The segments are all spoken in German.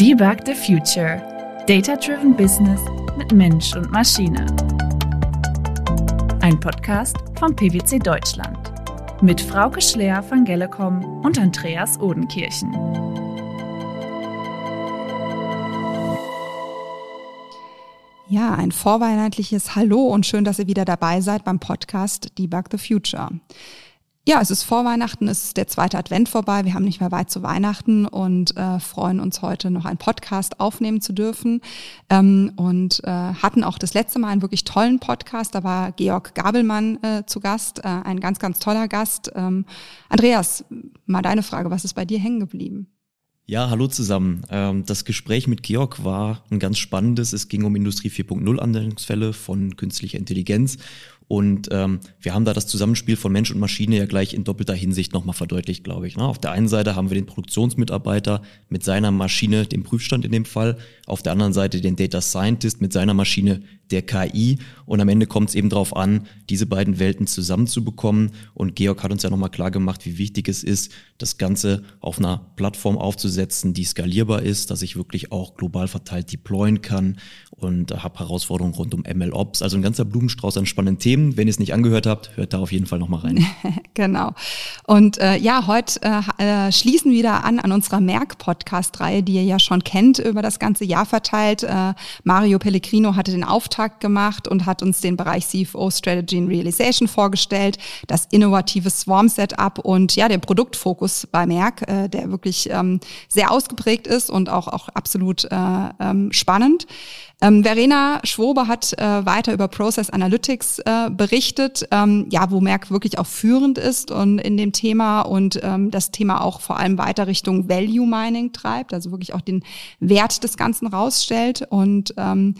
Debug the Future. Data-Driven Business mit Mensch und Maschine. Ein Podcast von PwC Deutschland. Mit Frauke Schleer von Gellecom und Andreas Odenkirchen. Ja, ein vorweihnachtliches Hallo und schön, dass ihr wieder dabei seid beim Podcast Debug the Future. Ja, es ist vor Weihnachten, es ist der zweite Advent vorbei. Wir haben nicht mehr weit zu Weihnachten und äh, freuen uns heute noch einen Podcast aufnehmen zu dürfen. Ähm, und äh, hatten auch das letzte Mal einen wirklich tollen Podcast. Da war Georg Gabelmann äh, zu Gast, äh, ein ganz, ganz toller Gast. Ähm, Andreas, mal deine Frage, was ist bei dir hängen geblieben? Ja, hallo zusammen. Ähm, das Gespräch mit Georg war ein ganz spannendes. Es ging um Industrie 4.0 Anwendungsfälle von künstlicher Intelligenz und ähm, wir haben da das Zusammenspiel von Mensch und Maschine ja gleich in doppelter Hinsicht nochmal verdeutlicht, glaube ich. Ne? Auf der einen Seite haben wir den Produktionsmitarbeiter mit seiner Maschine, dem Prüfstand in dem Fall, auf der anderen Seite den Data Scientist mit seiner Maschine, der KI. Und am Ende kommt es eben darauf an, diese beiden Welten zusammenzubekommen. Und Georg hat uns ja nochmal klar gemacht, wie wichtig es ist, das Ganze auf einer Plattform aufzusetzen, die skalierbar ist, dass ich wirklich auch global verteilt deployen kann und habe Herausforderungen rund um ML-Ops. Also ein ganzer Blumenstrauß an spannenden Themen. Wenn ihr es nicht angehört habt, hört da auf jeden Fall nochmal rein. genau. Und äh, ja, heute äh, äh, schließen wir wieder an an unserer Merck-Podcast-Reihe, die ihr ja schon kennt, über das ganze Jahr verteilt. Äh, Mario Pellegrino hatte den Auftakt gemacht und hat uns den Bereich CFO Strategy and Realization vorgestellt, das innovative Swarm-Setup und ja, den Produktfokus bei Merck, äh, der wirklich ähm, sehr ausgeprägt ist und auch, auch absolut äh, ähm, spannend. Ähm, Verena Schwobe hat äh, weiter über Process Analytics äh, berichtet, ähm, ja, wo Merck wirklich auch führend ist und in dem Thema und ähm, das Thema auch vor allem weiter Richtung Value Mining treibt, also wirklich auch den Wert des Ganzen rausstellt und ähm,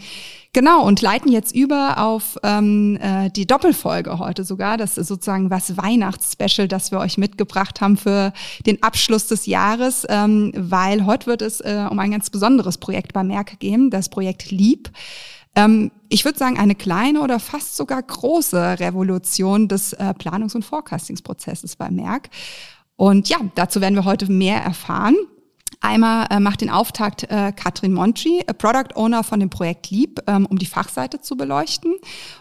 Genau, und leiten jetzt über auf ähm, äh, die Doppelfolge heute sogar. Das ist sozusagen was Weihnachtsspecial, das wir euch mitgebracht haben für den Abschluss des Jahres, ähm, weil heute wird es äh, um ein ganz besonderes Projekt bei Merck gehen, das Projekt Leap. Ähm, ich würde sagen, eine kleine oder fast sogar große Revolution des äh, Planungs- und Forecastingsprozesses bei Merck. Und ja, dazu werden wir heute mehr erfahren. Einmal äh, macht den Auftakt äh, Katrin Monchi, Product Owner von dem Projekt Leap, ähm, um die Fachseite zu beleuchten.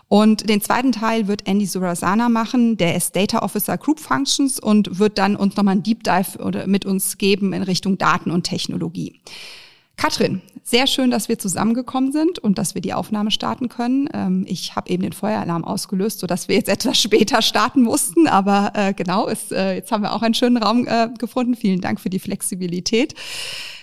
Und den zweiten Teil wird Andy Surasana machen, der ist Data Officer Group Functions und wird dann uns nochmal einen Deep Dive oder mit uns geben in Richtung Daten und Technologie. Katrin, sehr schön, dass wir zusammengekommen sind und dass wir die Aufnahme starten können. Ähm, ich habe eben den Feueralarm ausgelöst, sodass wir jetzt etwas später starten mussten. Aber äh, genau, ist, äh, jetzt haben wir auch einen schönen Raum äh, gefunden. Vielen Dank für die Flexibilität.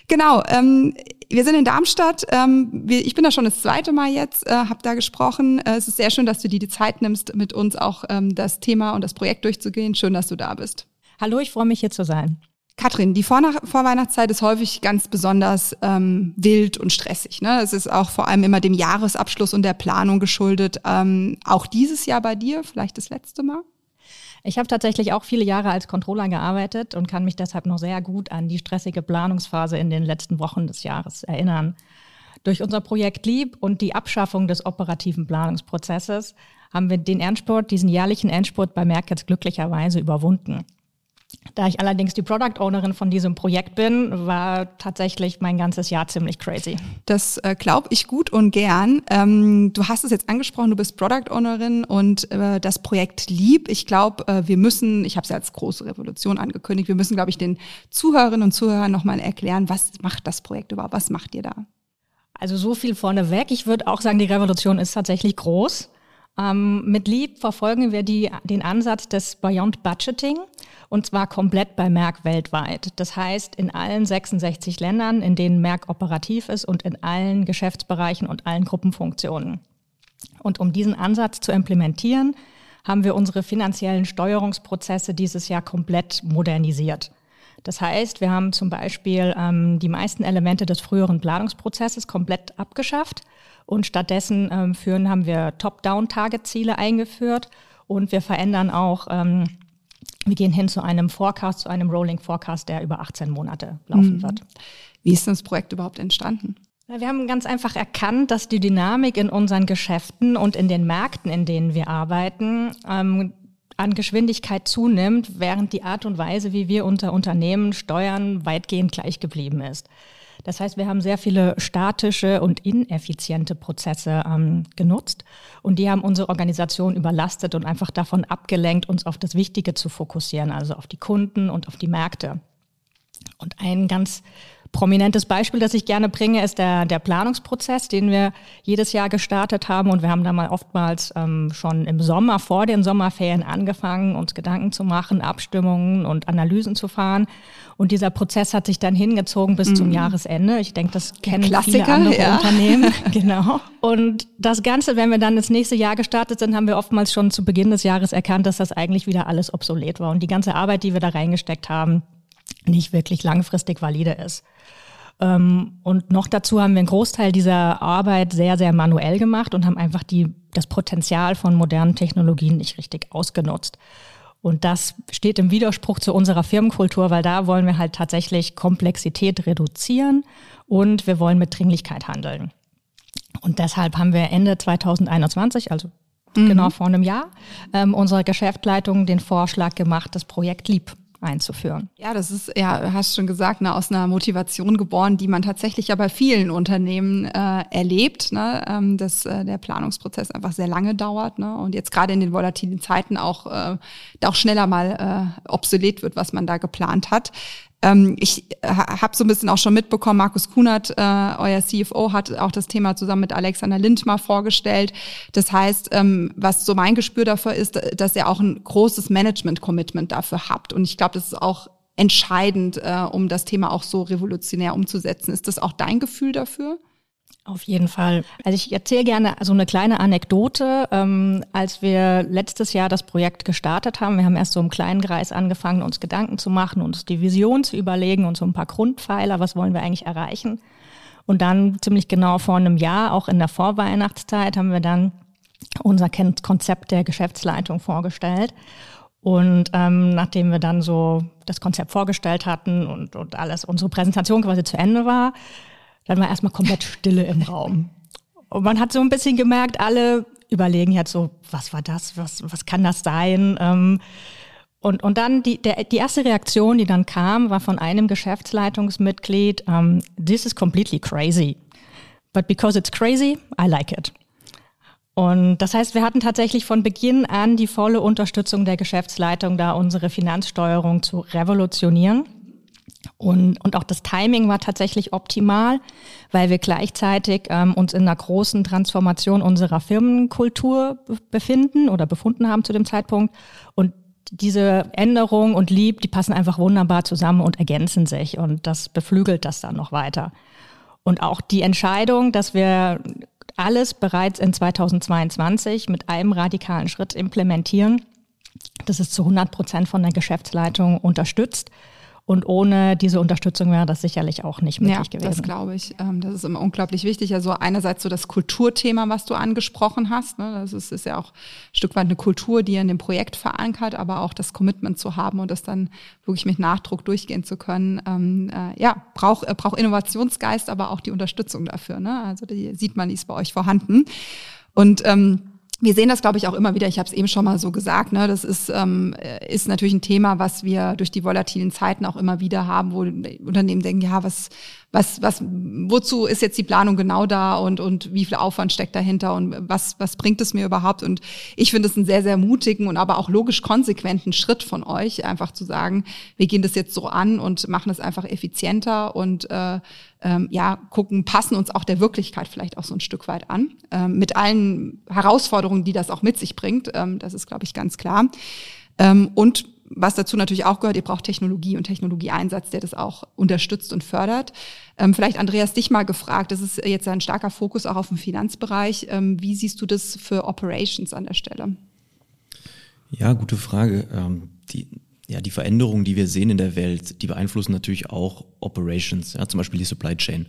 Genau, ähm, wir sind in Darmstadt. Ähm, wir, ich bin da schon das zweite Mal jetzt, äh, habe da gesprochen. Äh, es ist sehr schön, dass du dir die Zeit nimmst, mit uns auch ähm, das Thema und das Projekt durchzugehen. Schön, dass du da bist. Hallo, ich freue mich hier zu sein. Katrin, die Vor Vorweihnachtszeit ist häufig ganz besonders ähm, wild und stressig. Ne? Es ist auch vor allem immer dem Jahresabschluss und der Planung geschuldet. Ähm, auch dieses Jahr bei dir, vielleicht das letzte Mal? Ich habe tatsächlich auch viele Jahre als Controller gearbeitet und kann mich deshalb noch sehr gut an die stressige Planungsphase in den letzten Wochen des Jahres erinnern. Durch unser Projekt Lieb und die Abschaffung des operativen Planungsprozesses haben wir den Endspurt, diesen jährlichen Endspurt bei Merck jetzt glücklicherweise überwunden. Da ich allerdings die Product Ownerin von diesem Projekt bin, war tatsächlich mein ganzes Jahr ziemlich crazy. Das äh, glaube ich gut und gern. Ähm, du hast es jetzt angesprochen, du bist Product Ownerin und äh, das Projekt Lieb. Ich glaube, äh, wir müssen, ich habe es ja als große Revolution angekündigt, wir müssen, glaube ich, den Zuhörerinnen und Zuhörern nochmal erklären, was macht das Projekt überhaupt, was macht ihr da? Also so viel vorneweg. Ich würde auch sagen, die Revolution ist tatsächlich groß. Ähm, mit Leap verfolgen wir die, den Ansatz des Beyond Budgeting und zwar komplett bei Merck weltweit. Das heißt, in allen 66 Ländern, in denen Merck operativ ist und in allen Geschäftsbereichen und allen Gruppenfunktionen. Und um diesen Ansatz zu implementieren, haben wir unsere finanziellen Steuerungsprozesse dieses Jahr komplett modernisiert. Das heißt, wir haben zum Beispiel ähm, die meisten Elemente des früheren Planungsprozesses komplett abgeschafft und stattdessen ähm, führen, haben wir Top-Down-Target-Ziele eingeführt und wir verändern auch ähm, wir gehen hin zu einem Forecast, zu einem Rolling Forecast, der über 18 Monate laufen mhm. wird. Wie ist denn das Projekt überhaupt entstanden? Wir haben ganz einfach erkannt, dass die Dynamik in unseren Geschäften und in den Märkten, in denen wir arbeiten, ähm, an Geschwindigkeit zunimmt, während die Art und Weise, wie wir unter Unternehmen steuern, weitgehend gleich geblieben ist. Das heißt, wir haben sehr viele statische und ineffiziente Prozesse ähm, genutzt und die haben unsere Organisation überlastet und einfach davon abgelenkt, uns auf das Wichtige zu fokussieren, also auf die Kunden und auf die Märkte. Und ein ganz prominentes Beispiel, das ich gerne bringe, ist der, der Planungsprozess, den wir jedes Jahr gestartet haben. Und wir haben da mal oftmals ähm, schon im Sommer, vor den Sommerferien angefangen, uns Gedanken zu machen, Abstimmungen und Analysen zu fahren. Und dieser Prozess hat sich dann hingezogen bis mhm. zum Jahresende. Ich denke, das kennen Klassiker, viele andere ja. Unternehmen. genau. Und das Ganze, wenn wir dann ins nächste Jahr gestartet sind, haben wir oftmals schon zu Beginn des Jahres erkannt, dass das eigentlich wieder alles obsolet war. Und die ganze Arbeit, die wir da reingesteckt haben, nicht wirklich langfristig valide ist. Ähm, und noch dazu haben wir einen Großteil dieser Arbeit sehr, sehr manuell gemacht und haben einfach die, das Potenzial von modernen Technologien nicht richtig ausgenutzt. Und das steht im Widerspruch zu unserer Firmenkultur, weil da wollen wir halt tatsächlich Komplexität reduzieren und wir wollen mit Dringlichkeit handeln. Und deshalb haben wir Ende 2021, also mhm. genau vor einem Jahr, ähm, unserer Geschäftsleitung den Vorschlag gemacht, das Projekt LEAP einzuführen. Ja, das ist, ja, hast schon gesagt, ne, aus einer Motivation geboren, die man tatsächlich ja bei vielen Unternehmen äh, erlebt, ne, ähm, dass äh, der Planungsprozess einfach sehr lange dauert ne, und jetzt gerade in den volatilen Zeiten auch, äh, auch schneller mal äh, obsolet wird, was man da geplant hat. Ähm, ich habe so ein bisschen auch schon mitbekommen, Markus Kunert, äh, euer CFO, hat auch das Thema zusammen mit Alexander Lind mal vorgestellt. Das heißt, ähm, was so mein Gespür dafür ist, dass ihr auch ein großes Management-Commitment dafür habt. Und ich glaube, das ist auch entscheidend, äh, um das Thema auch so revolutionär umzusetzen. Ist das auch dein Gefühl dafür? Auf jeden Fall. Also ich erzähle gerne so eine kleine Anekdote. Ähm, als wir letztes Jahr das Projekt gestartet haben, wir haben erst so im kleinen Kreis angefangen, uns Gedanken zu machen, uns die Vision zu überlegen und so ein paar Grundpfeiler, was wollen wir eigentlich erreichen. Und dann ziemlich genau vor einem Jahr, auch in der Vorweihnachtszeit, haben wir dann unser Konzept der Geschäftsleitung vorgestellt. Und ähm, nachdem wir dann so das Konzept vorgestellt hatten und, und alles, unsere Präsentation quasi zu Ende war, dann war erstmal komplett Stille im Raum. Und man hat so ein bisschen gemerkt, alle überlegen jetzt so, was war das, was, was kann das sein? Ähm, und, und dann die, der, die erste Reaktion, die dann kam, war von einem Geschäftsleitungsmitglied, um, ähm, this is completely crazy. But because it's crazy, I like it. Und das heißt, wir hatten tatsächlich von Beginn an die volle Unterstützung der Geschäftsleitung, da unsere Finanzsteuerung zu revolutionieren. Und, und auch das Timing war tatsächlich optimal, weil wir gleichzeitig ähm, uns in einer großen Transformation unserer Firmenkultur befinden oder befunden haben zu dem Zeitpunkt. Und diese Änderung und Lieb, die passen einfach wunderbar zusammen und ergänzen sich. Und das beflügelt das dann noch weiter. Und auch die Entscheidung, dass wir alles bereits in 2022 mit einem radikalen Schritt implementieren, das ist zu 100 Prozent von der Geschäftsleitung unterstützt. Und ohne diese Unterstützung wäre das sicherlich auch nicht möglich ja, gewesen. Das glaube ich. Ähm, das ist immer unglaublich wichtig. Also einerseits so das Kulturthema, was du angesprochen hast. Ne? Das ist, ist ja auch ein Stück weit eine Kultur, die in dem Projekt verankert, aber auch das Commitment zu haben und das dann wirklich mit Nachdruck durchgehen zu können. Ähm, äh, ja, braucht braucht Innovationsgeist, aber auch die Unterstützung dafür. Ne? Also die sieht man, die ist bei euch vorhanden. Und ähm, wir sehen das, glaube ich, auch immer wieder. Ich habe es eben schon mal so gesagt. Ne? Das ist, ähm, ist natürlich ein Thema, was wir durch die volatilen Zeiten auch immer wieder haben, wo Unternehmen denken, ja, was, was, was, wozu ist jetzt die Planung genau da und, und wie viel Aufwand steckt dahinter und was, was bringt es mir überhaupt? Und ich finde es einen sehr, sehr mutigen und aber auch logisch konsequenten Schritt von euch, einfach zu sagen, wir gehen das jetzt so an und machen es einfach effizienter und äh, ähm, ja, gucken, passen uns auch der Wirklichkeit vielleicht auch so ein Stück weit an, ähm, mit allen Herausforderungen, die das auch mit sich bringt. Ähm, das ist, glaube ich, ganz klar. Ähm, und was dazu natürlich auch gehört, ihr braucht Technologie und Technologieeinsatz, der das auch unterstützt und fördert. Ähm, vielleicht Andreas dich mal gefragt, das ist jetzt ein starker Fokus auch auf dem Finanzbereich. Ähm, wie siehst du das für Operations an der Stelle? Ja, gute Frage. Ähm, die, ja, die Veränderungen, die wir sehen in der Welt, die beeinflussen natürlich auch Operations, ja, zum Beispiel die Supply Chain.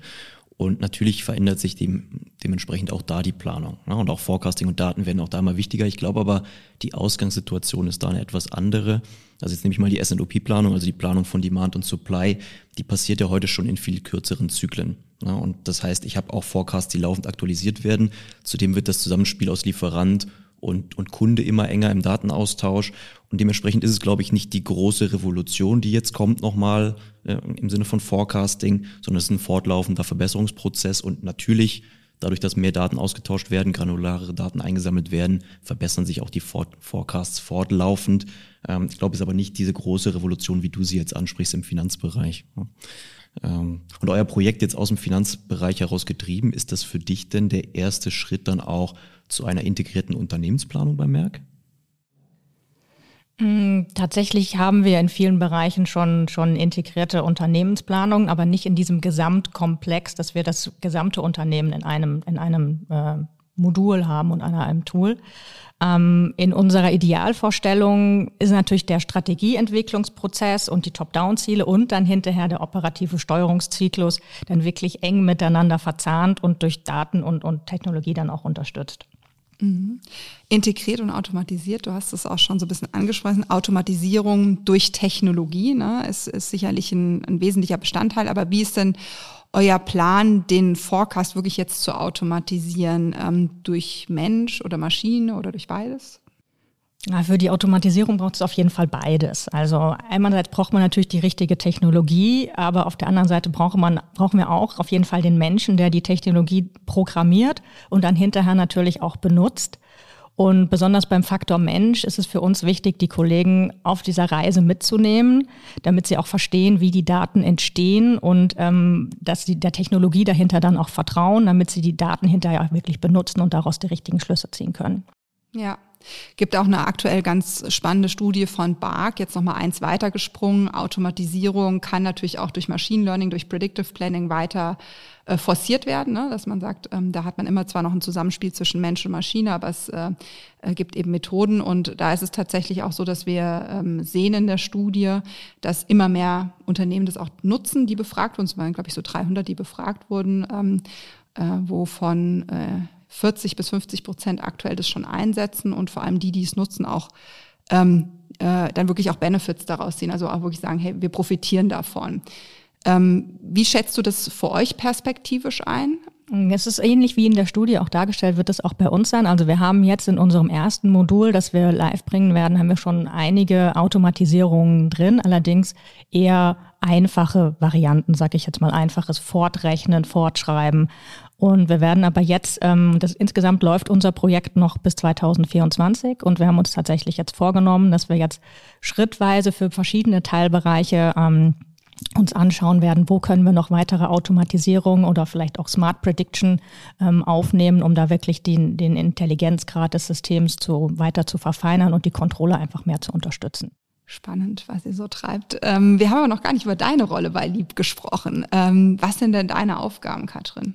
Und natürlich verändert sich dem, dementsprechend auch da die Planung. Ja, und auch Forecasting und Daten werden auch da mal wichtiger. Ich glaube aber, die Ausgangssituation ist da eine etwas andere. Also jetzt nehme ich mal die S&OP-Planung, also die Planung von Demand und Supply, die passiert ja heute schon in viel kürzeren Zyklen. Ja, und das heißt, ich habe auch Forecasts, die laufend aktualisiert werden. Zudem wird das Zusammenspiel aus Lieferant und, und Kunde immer enger im Datenaustausch. Und dementsprechend ist es, glaube ich, nicht die große Revolution, die jetzt kommt nochmal äh, im Sinne von Forecasting, sondern es ist ein fortlaufender Verbesserungsprozess und natürlich Dadurch, dass mehr Daten ausgetauscht werden, granulare Daten eingesammelt werden, verbessern sich auch die Forecasts fortlaufend. Ähm, ich glaube, es ist aber nicht diese große Revolution, wie du sie jetzt ansprichst im Finanzbereich. Ähm, und euer Projekt jetzt aus dem Finanzbereich heraus getrieben, ist das für dich denn der erste Schritt dann auch zu einer integrierten Unternehmensplanung bei Merck? Mm, tatsächlich haben wir in vielen Bereichen schon, schon integrierte Unternehmensplanungen, aber nicht in diesem Gesamtkomplex, dass wir das gesamte Unternehmen in einem, in einem äh, Modul haben und an einem Tool. Ähm, in unserer Idealvorstellung ist natürlich der Strategieentwicklungsprozess und die Top-Down-Ziele und dann hinterher der operative Steuerungszyklus dann wirklich eng miteinander verzahnt und durch Daten und, und Technologie dann auch unterstützt. Mhm. Integriert und automatisiert, du hast es auch schon so ein bisschen angesprochen. Automatisierung durch Technologie ne, ist, ist sicherlich ein, ein wesentlicher Bestandteil. Aber wie ist denn euer Plan, den Forecast wirklich jetzt zu automatisieren? Ähm, durch Mensch oder Maschine oder durch beides? Für die Automatisierung braucht es auf jeden Fall beides. Also einerseits braucht man natürlich die richtige Technologie, aber auf der anderen Seite braucht man, brauchen wir auch auf jeden Fall den Menschen, der die Technologie programmiert und dann hinterher natürlich auch benutzt. Und besonders beim Faktor Mensch ist es für uns wichtig, die Kollegen auf dieser Reise mitzunehmen, damit sie auch verstehen, wie die Daten entstehen und ähm, dass sie der Technologie dahinter dann auch vertrauen, damit sie die Daten hinterher wirklich benutzen und daraus die richtigen Schlüsse ziehen können. Ja, Gibt auch eine aktuell ganz spannende Studie von Bark, jetzt nochmal eins weitergesprungen. Automatisierung kann natürlich auch durch Machine Learning, durch Predictive Planning weiter äh, forciert werden, ne? dass man sagt, ähm, da hat man immer zwar noch ein Zusammenspiel zwischen Mensch und Maschine, aber es äh, äh, gibt eben Methoden und da ist es tatsächlich auch so, dass wir ähm, sehen in der Studie, dass immer mehr Unternehmen das auch nutzen, die befragt wurden. Es waren, glaube ich, so 300, die befragt wurden, ähm, äh, wovon äh, 40 bis 50 Prozent aktuell das schon einsetzen und vor allem die, die es nutzen, auch ähm, äh, dann wirklich auch Benefits daraus sehen. Also auch wirklich sagen, hey, wir profitieren davon. Ähm, wie schätzt du das für euch perspektivisch ein? Es ist ähnlich wie in der Studie auch dargestellt, wird es auch bei uns sein. Also wir haben jetzt in unserem ersten Modul, das wir live bringen werden, haben wir schon einige Automatisierungen drin, allerdings eher einfache Varianten, sage ich jetzt mal, einfaches Fortrechnen, Fortschreiben und wir werden aber jetzt, ähm, das insgesamt läuft unser Projekt noch bis 2024 und wir haben uns tatsächlich jetzt vorgenommen, dass wir jetzt schrittweise für verschiedene Teilbereiche ähm, uns anschauen werden, wo können wir noch weitere Automatisierung oder vielleicht auch Smart Prediction ähm, aufnehmen, um da wirklich den, den Intelligenzgrad des Systems zu, weiter zu verfeinern und die Controller einfach mehr zu unterstützen. Spannend, was ihr so treibt. Ähm, wir haben aber noch gar nicht über deine Rolle bei Lieb gesprochen. Ähm, was sind denn deine Aufgaben, Katrin?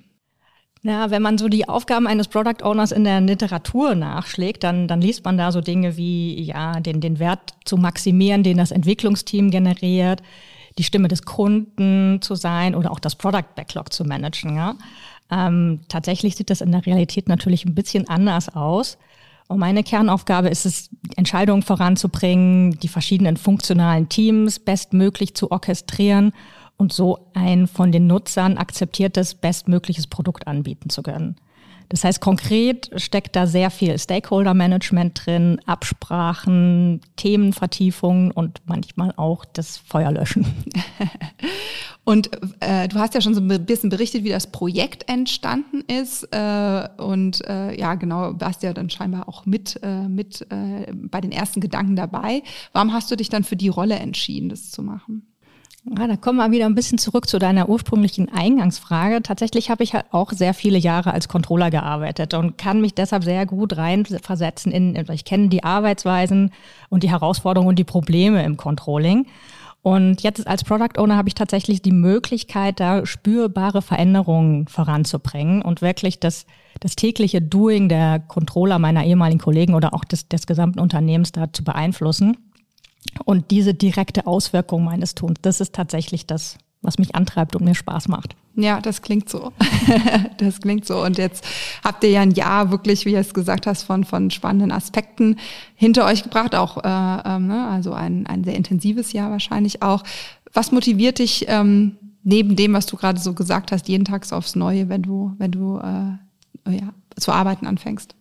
Ja, wenn man so die Aufgaben eines Product Owners in der Literatur nachschlägt, dann, dann liest man da so Dinge wie, ja, den, den Wert zu maximieren, den das Entwicklungsteam generiert, die Stimme des Kunden zu sein oder auch das Product Backlog zu managen. Ja. Ähm, tatsächlich sieht das in der Realität natürlich ein bisschen anders aus. Und meine Kernaufgabe ist es, Entscheidungen voranzubringen, die verschiedenen funktionalen Teams bestmöglich zu orchestrieren und so ein von den Nutzern akzeptiertes, bestmögliches Produkt anbieten zu können. Das heißt, konkret steckt da sehr viel Stakeholder-Management drin, Absprachen, Themenvertiefungen und manchmal auch das Feuerlöschen. Und äh, du hast ja schon so ein bisschen berichtet, wie das Projekt entstanden ist. Äh, und äh, ja, genau, warst ja dann scheinbar auch mit, äh, mit äh, bei den ersten Gedanken dabei. Warum hast du dich dann für die Rolle entschieden, das zu machen? Ja, da kommen wir wieder ein bisschen zurück zu deiner ursprünglichen Eingangsfrage. Tatsächlich habe ich halt auch sehr viele Jahre als Controller gearbeitet und kann mich deshalb sehr gut reinversetzen in, ich kenne die Arbeitsweisen und die Herausforderungen und die Probleme im Controlling. Und jetzt als Product Owner habe ich tatsächlich die Möglichkeit, da spürbare Veränderungen voranzubringen und wirklich das, das tägliche Doing der Controller meiner ehemaligen Kollegen oder auch des, des gesamten Unternehmens da zu beeinflussen. Und diese direkte Auswirkung meines Tuns, das ist tatsächlich das, was mich antreibt und mir Spaß macht. Ja, das klingt so. das klingt so. Und jetzt habt ihr ja ein Jahr wirklich, wie du es gesagt hast, von, von spannenden Aspekten hinter euch gebracht, auch äh, ähm, ne? also ein, ein sehr intensives Jahr wahrscheinlich auch. Was motiviert dich ähm, neben dem, was du gerade so gesagt hast, jeden Tag so aufs Neue, wenn du, wenn du äh, ja, zu arbeiten anfängst?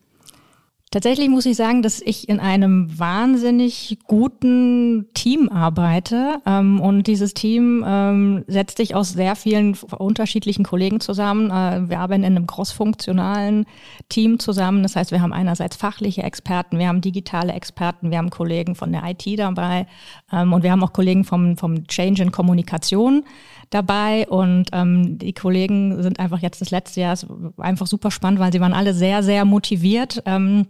Tatsächlich muss ich sagen, dass ich in einem wahnsinnig guten Team arbeite. Ähm, und dieses Team ähm, setzt sich aus sehr vielen unterschiedlichen Kollegen zusammen. Äh, wir arbeiten in einem crossfunktionalen Team zusammen. Das heißt, wir haben einerseits fachliche Experten, wir haben digitale Experten, wir haben Kollegen von der IT dabei ähm, und wir haben auch Kollegen vom, vom Change in Kommunikation dabei und ähm, die Kollegen sind einfach jetzt das letzte Jahr einfach super spannend, weil sie waren alle sehr, sehr motiviert. Ähm,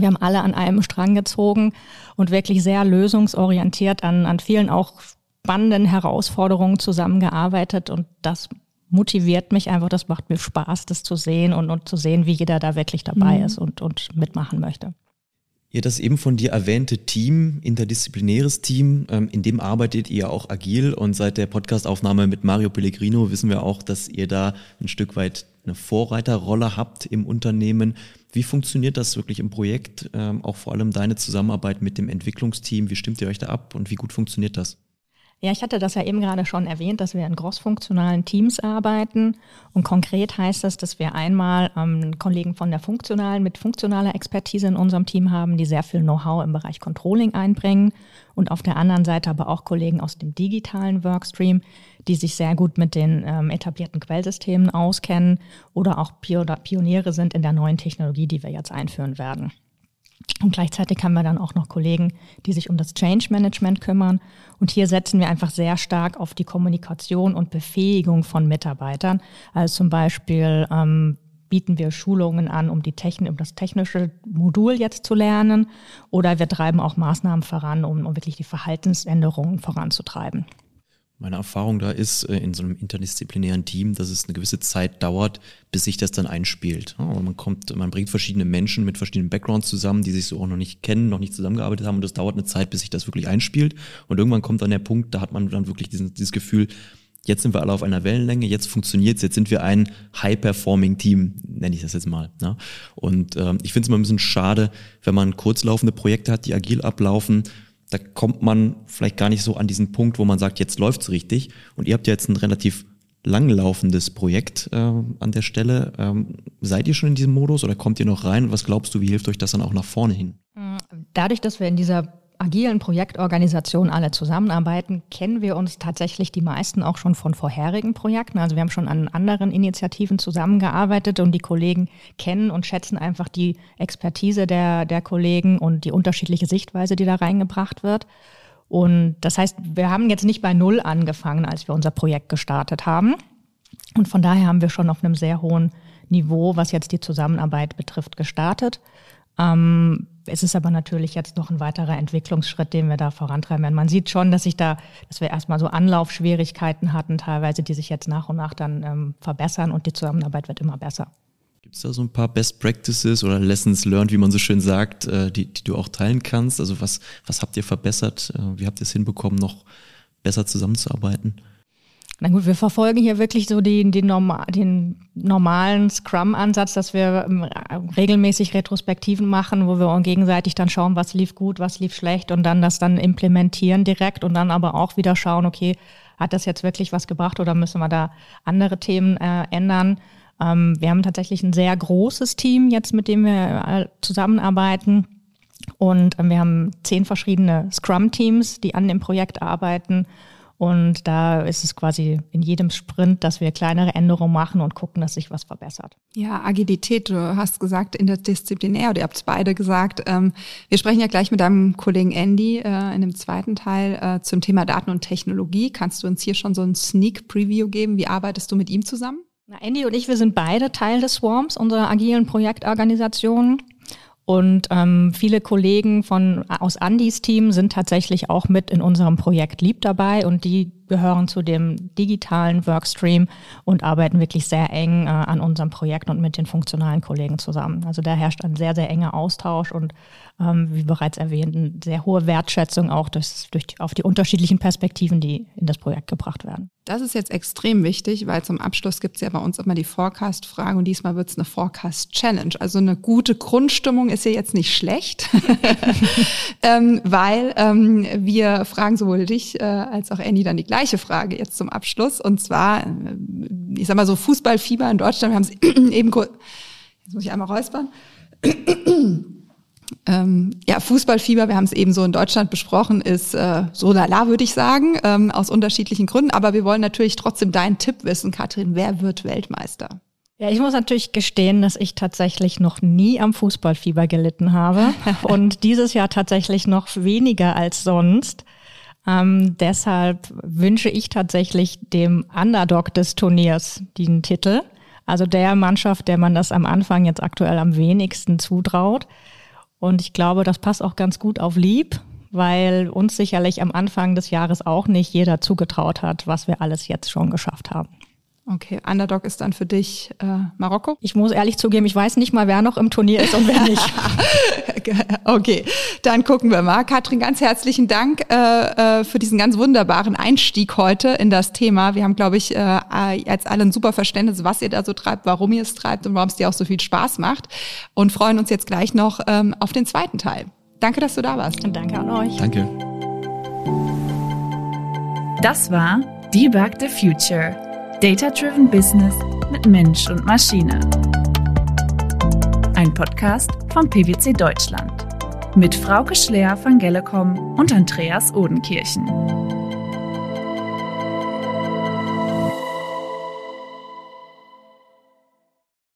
wir haben alle an einem Strang gezogen und wirklich sehr lösungsorientiert an, an vielen auch spannenden Herausforderungen zusammengearbeitet und das motiviert mich einfach, das macht mir Spaß, das zu sehen und, und zu sehen, wie jeder da wirklich dabei mhm. ist und, und mitmachen möchte. Ihr das eben von dir erwähnte Team, interdisziplinäres Team, ähm, in dem arbeitet ihr auch agil und seit der Podcastaufnahme mit Mario Pellegrino wissen wir auch, dass ihr da ein Stück weit eine Vorreiterrolle habt im Unternehmen. Wie funktioniert das wirklich im Projekt? Ähm, auch vor allem deine Zusammenarbeit mit dem Entwicklungsteam. Wie stimmt ihr euch da ab und wie gut funktioniert das? Ja, ich hatte das ja eben gerade schon erwähnt, dass wir in großfunktionalen Teams arbeiten. Und konkret heißt das, dass wir einmal ähm, Kollegen von der funktionalen, mit funktionaler Expertise in unserem Team haben, die sehr viel Know-how im Bereich Controlling einbringen. Und auf der anderen Seite aber auch Kollegen aus dem digitalen Workstream, die sich sehr gut mit den ähm, etablierten Quellsystemen auskennen oder auch Pioniere sind in der neuen Technologie, die wir jetzt einführen werden. Und gleichzeitig haben wir dann auch noch Kollegen, die sich um das Change Management kümmern. Und hier setzen wir einfach sehr stark auf die Kommunikation und Befähigung von Mitarbeitern. Also zum Beispiel ähm, bieten wir Schulungen an, um, die Techn um das technische Modul jetzt zu lernen. Oder wir treiben auch Maßnahmen voran, um, um wirklich die Verhaltensänderungen voranzutreiben. Meine Erfahrung da ist äh, in so einem interdisziplinären Team, dass es eine gewisse Zeit dauert, bis sich das dann einspielt. man kommt, man bringt verschiedene Menschen mit verschiedenen Backgrounds zusammen, die sich so auch noch nicht kennen, noch nicht zusammengearbeitet haben und das dauert eine Zeit, bis sich das wirklich einspielt. Und irgendwann kommt dann der Punkt, da hat man dann wirklich diesen, dieses Gefühl, jetzt sind wir alle auf einer Wellenlänge, jetzt funktioniert's, jetzt sind wir ein High-Performing-Team, nenne ich das jetzt mal. Ne? Und ähm, ich finde es immer ein bisschen schade, wenn man kurzlaufende Projekte hat, die agil ablaufen da kommt man vielleicht gar nicht so an diesen Punkt, wo man sagt, jetzt läuft's richtig. Und ihr habt ja jetzt ein relativ langlaufendes Projekt äh, an der Stelle. Ähm, seid ihr schon in diesem Modus oder kommt ihr noch rein? Was glaubst du, wie hilft euch das dann auch nach vorne hin? Dadurch, dass wir in dieser agilen Projektorganisationen alle zusammenarbeiten, kennen wir uns tatsächlich die meisten auch schon von vorherigen Projekten. Also wir haben schon an anderen Initiativen zusammengearbeitet und die Kollegen kennen und schätzen einfach die Expertise der, der Kollegen und die unterschiedliche Sichtweise, die da reingebracht wird. Und das heißt, wir haben jetzt nicht bei Null angefangen, als wir unser Projekt gestartet haben. Und von daher haben wir schon auf einem sehr hohen Niveau, was jetzt die Zusammenarbeit betrifft, gestartet. Ähm, es ist aber natürlich jetzt noch ein weiterer Entwicklungsschritt, den wir da vorantreiben werden. Man sieht schon, dass sich da, dass wir erstmal so Anlaufschwierigkeiten hatten, teilweise, die sich jetzt nach und nach dann ähm, verbessern und die Zusammenarbeit wird immer besser. Gibt es da so ein paar Best Practices oder Lessons learned, wie man so schön sagt, äh, die, die du auch teilen kannst? Also was, was habt ihr verbessert? Äh, wie habt ihr es hinbekommen, noch besser zusammenzuarbeiten? Na gut, wir verfolgen hier wirklich so den, den, norma den normalen Scrum-Ansatz, dass wir ähm, regelmäßig Retrospektiven machen, wo wir uns gegenseitig dann schauen, was lief gut, was lief schlecht und dann das dann implementieren direkt und dann aber auch wieder schauen, okay, hat das jetzt wirklich was gebracht oder müssen wir da andere Themen äh, ändern? Ähm, wir haben tatsächlich ein sehr großes Team jetzt, mit dem wir äh, zusammenarbeiten. Und äh, wir haben zehn verschiedene Scrum-Teams, die an dem Projekt arbeiten. Und da ist es quasi in jedem Sprint, dass wir kleinere Änderungen machen und gucken, dass sich was verbessert. Ja, Agilität, du hast gesagt interdisziplinär oder ihr habt es beide gesagt. Ähm, wir sprechen ja gleich mit deinem Kollegen Andy äh, in dem zweiten Teil äh, zum Thema Daten und Technologie. Kannst du uns hier schon so ein Sneak Preview geben? Wie arbeitest du mit ihm zusammen? Na, Andy und ich, wir sind beide Teil des Swarms, unserer agilen Projektorganisation. Und ähm, viele Kollegen von aus Andys Team sind tatsächlich auch mit in unserem Projekt Lieb dabei und die gehören zu dem digitalen Workstream und arbeiten wirklich sehr eng äh, an unserem Projekt und mit den funktionalen Kollegen zusammen. Also da herrscht ein sehr, sehr enger Austausch und ähm, wie bereits erwähnt, eine sehr hohe Wertschätzung auch durch, durch, auf die unterschiedlichen Perspektiven, die in das Projekt gebracht werden. Das ist jetzt extrem wichtig, weil zum Abschluss gibt es ja bei uns immer die Forecast-Frage und diesmal wird es eine Forecast-Challenge. Also eine gute Grundstimmung ist ja jetzt nicht schlecht, ähm, weil ähm, wir fragen sowohl dich äh, als auch Andy dann die gleiche Frage jetzt zum Abschluss. Und zwar, äh, ich sag mal so Fußballfieber in Deutschland, wir haben es eben kurz, jetzt muss ich einmal räuspern. ähm, ja, Fußballfieber, wir haben es eben so in Deutschland besprochen, ist äh, so lala, würde ich sagen, ähm, aus unterschiedlichen Gründen. Aber wir wollen natürlich trotzdem deinen Tipp wissen, Katrin. Wer wird Weltmeister? Ja, ich muss natürlich gestehen, dass ich tatsächlich noch nie am Fußballfieber gelitten habe und dieses Jahr tatsächlich noch weniger als sonst. Ähm, deshalb wünsche ich tatsächlich dem Underdog des Turniers diesen Titel. Also der Mannschaft, der man das am Anfang jetzt aktuell am wenigsten zutraut. Und ich glaube, das passt auch ganz gut auf Lieb, weil uns sicherlich am Anfang des Jahres auch nicht jeder zugetraut hat, was wir alles jetzt schon geschafft haben. Okay, Underdog ist dann für dich äh, Marokko? Ich muss ehrlich zugeben, ich weiß nicht mal, wer noch im Turnier ist und wer nicht. okay, dann gucken wir mal. Katrin, ganz herzlichen Dank äh, äh, für diesen ganz wunderbaren Einstieg heute in das Thema. Wir haben, glaube ich, äh, jetzt alle ein super Verständnis, was ihr da so treibt, warum ihr es treibt und warum es dir auch so viel Spaß macht und freuen uns jetzt gleich noch ähm, auf den zweiten Teil. Danke, dass du da warst. Und danke an euch. Danke. Das war Debug the Future Data-Driven Business mit Mensch und Maschine. Ein Podcast von PwC Deutschland mit Frauke Schleer von Gellecom und Andreas Odenkirchen.